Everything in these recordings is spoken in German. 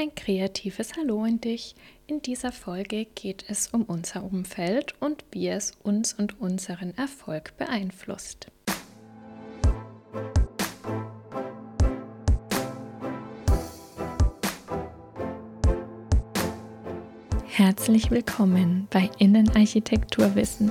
Ein kreatives Hallo in dich. In dieser Folge geht es um unser Umfeld und wie es uns und unseren Erfolg beeinflusst. Herzlich willkommen bei Innenarchitekturwissen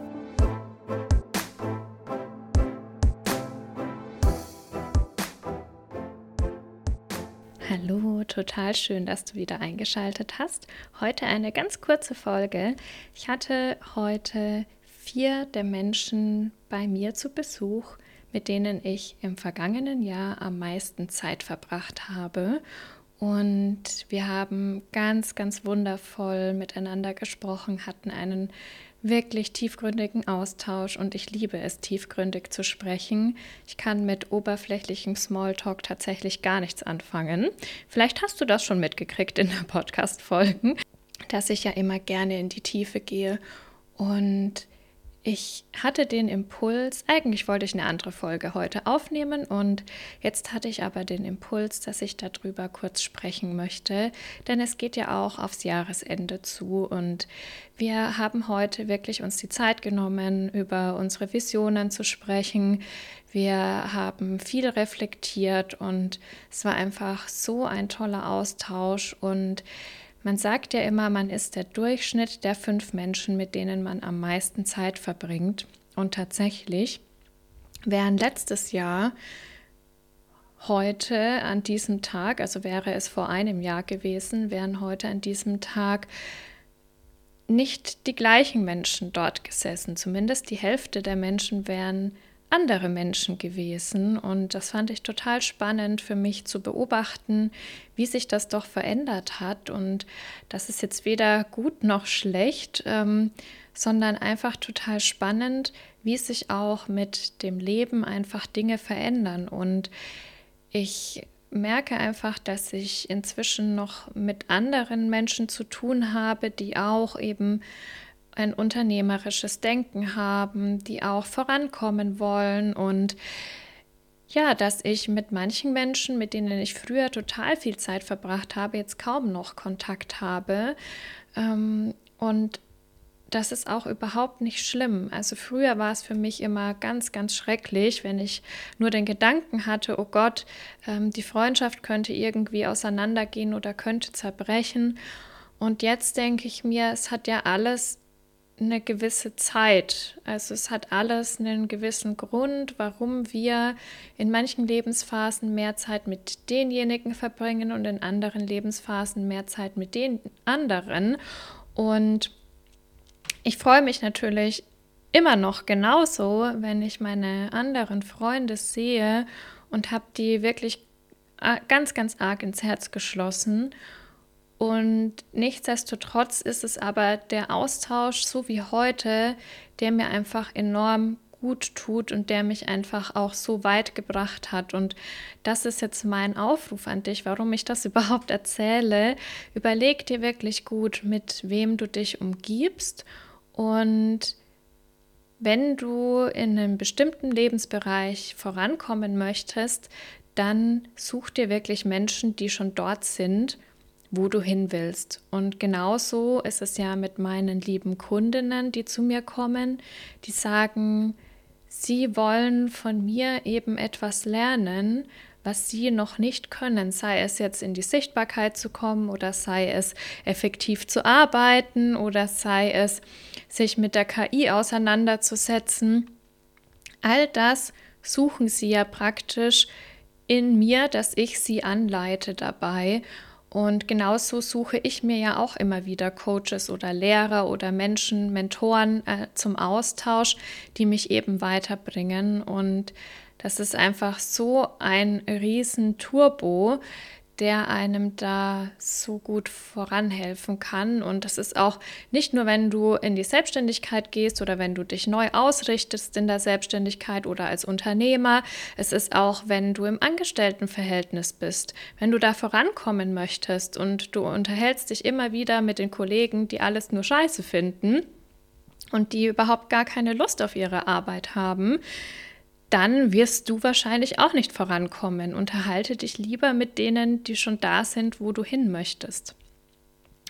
Hallo, total schön, dass du wieder eingeschaltet hast. Heute eine ganz kurze Folge. Ich hatte heute vier der Menschen bei mir zu Besuch, mit denen ich im vergangenen Jahr am meisten Zeit verbracht habe. Und wir haben ganz, ganz wundervoll miteinander gesprochen, hatten einen wirklich tiefgründigen Austausch und ich liebe es, tiefgründig zu sprechen. Ich kann mit oberflächlichem Smalltalk tatsächlich gar nichts anfangen. Vielleicht hast du das schon mitgekriegt in der Podcast-Folgen, dass ich ja immer gerne in die Tiefe gehe und ich hatte den Impuls, eigentlich wollte ich eine andere Folge heute aufnehmen und jetzt hatte ich aber den Impuls, dass ich darüber kurz sprechen möchte, denn es geht ja auch aufs Jahresende zu und wir haben heute wirklich uns die Zeit genommen, über unsere Visionen zu sprechen. Wir haben viel reflektiert und es war einfach so ein toller Austausch und man sagt ja immer, man ist der Durchschnitt der fünf Menschen, mit denen man am meisten Zeit verbringt. Und tatsächlich wären letztes Jahr heute an diesem Tag, also wäre es vor einem Jahr gewesen, wären heute an diesem Tag nicht die gleichen Menschen dort gesessen. Zumindest die Hälfte der Menschen wären andere Menschen gewesen. Und das fand ich total spannend für mich zu beobachten, wie sich das doch verändert hat. Und das ist jetzt weder gut noch schlecht, ähm, sondern einfach total spannend, wie sich auch mit dem Leben einfach Dinge verändern. Und ich merke einfach, dass ich inzwischen noch mit anderen Menschen zu tun habe, die auch eben ein unternehmerisches Denken haben, die auch vorankommen wollen und ja, dass ich mit manchen Menschen, mit denen ich früher total viel Zeit verbracht habe, jetzt kaum noch Kontakt habe. Ähm, und das ist auch überhaupt nicht schlimm. Also früher war es für mich immer ganz, ganz schrecklich, wenn ich nur den Gedanken hatte, oh Gott, ähm, die Freundschaft könnte irgendwie auseinandergehen oder könnte zerbrechen. Und jetzt denke ich mir, es hat ja alles eine gewisse Zeit. Also es hat alles einen gewissen Grund, warum wir in manchen Lebensphasen mehr Zeit mit denjenigen verbringen und in anderen Lebensphasen mehr Zeit mit den anderen. Und ich freue mich natürlich immer noch genauso, wenn ich meine anderen Freunde sehe und habe die wirklich äh, ganz, ganz arg ins Herz geschlossen. Und nichtsdestotrotz ist es aber der Austausch, so wie heute, der mir einfach enorm gut tut und der mich einfach auch so weit gebracht hat. Und das ist jetzt mein Aufruf an dich, warum ich das überhaupt erzähle. Überleg dir wirklich gut, mit wem du dich umgibst. Und wenn du in einem bestimmten Lebensbereich vorankommen möchtest, dann such dir wirklich Menschen, die schon dort sind wo du hin willst. Und genauso ist es ja mit meinen lieben Kundinnen, die zu mir kommen, die sagen, sie wollen von mir eben etwas lernen, was sie noch nicht können, sei es jetzt in die Sichtbarkeit zu kommen oder sei es effektiv zu arbeiten oder sei es sich mit der KI auseinanderzusetzen. All das suchen sie ja praktisch in mir, dass ich sie anleite dabei. Und genauso suche ich mir ja auch immer wieder Coaches oder Lehrer oder Menschen, Mentoren äh, zum Austausch, die mich eben weiterbringen. Und das ist einfach so ein riesen Turbo, der einem da so gut voranhelfen kann. Und das ist auch nicht nur, wenn du in die Selbstständigkeit gehst oder wenn du dich neu ausrichtest in der Selbstständigkeit oder als Unternehmer. Es ist auch, wenn du im Angestelltenverhältnis bist. Wenn du da vorankommen möchtest und du unterhältst dich immer wieder mit den Kollegen, die alles nur scheiße finden und die überhaupt gar keine Lust auf ihre Arbeit haben, dann wirst du wahrscheinlich auch nicht vorankommen. Unterhalte dich lieber mit denen, die schon da sind, wo du hin möchtest.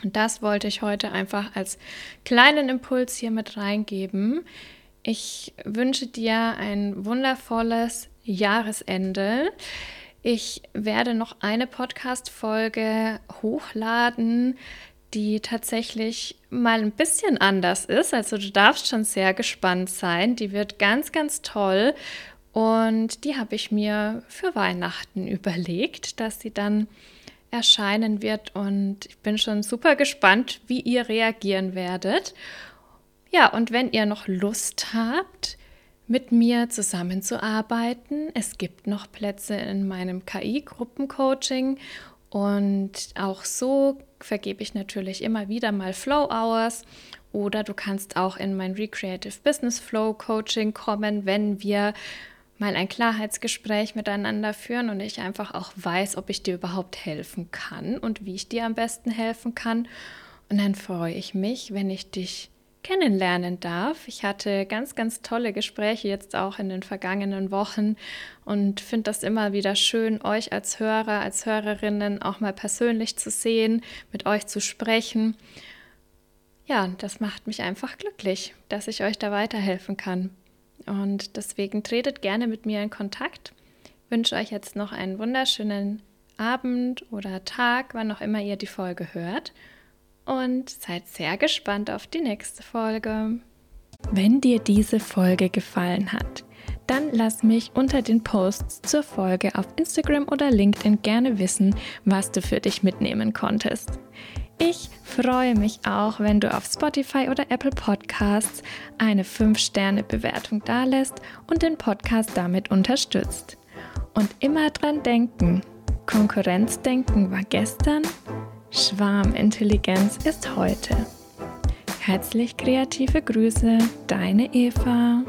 Und das wollte ich heute einfach als kleinen Impuls hier mit reingeben. Ich wünsche dir ein wundervolles Jahresende. Ich werde noch eine Podcast-Folge hochladen, die tatsächlich mal ein bisschen anders ist. Also du darfst schon sehr gespannt sein. Die wird ganz, ganz toll und die habe ich mir für Weihnachten überlegt, dass sie dann erscheinen wird. Und ich bin schon super gespannt, wie ihr reagieren werdet. Ja, und wenn ihr noch Lust habt, mit mir zusammenzuarbeiten, es gibt noch Plätze in meinem KI-Gruppencoaching. Und auch so vergebe ich natürlich immer wieder mal Flow Hours. Oder du kannst auch in mein Recreative Business Flow Coaching kommen, wenn wir mal ein Klarheitsgespräch miteinander führen und ich einfach auch weiß, ob ich dir überhaupt helfen kann und wie ich dir am besten helfen kann. Und dann freue ich mich, wenn ich dich kennenlernen darf. Ich hatte ganz, ganz tolle Gespräche jetzt auch in den vergangenen Wochen und finde das immer wieder schön, euch als Hörer, als Hörerinnen auch mal persönlich zu sehen, mit euch zu sprechen. Ja, das macht mich einfach glücklich, dass ich euch da weiterhelfen kann. Und deswegen tretet gerne mit mir in Kontakt. Ich wünsche euch jetzt noch einen wunderschönen Abend oder Tag, wann auch immer ihr die Folge hört. Und seid sehr gespannt auf die nächste Folge. Wenn dir diese Folge gefallen hat, dann lass mich unter den Posts zur Folge auf Instagram oder LinkedIn gerne wissen, was du für dich mitnehmen konntest. Ich freue mich auch, wenn du auf Spotify oder Apple Podcasts eine 5-Sterne-Bewertung dalässt und den Podcast damit unterstützt. Und immer dran denken, Konkurrenzdenken war gestern, Schwarmintelligenz ist heute. Herzlich kreative Grüße, deine Eva.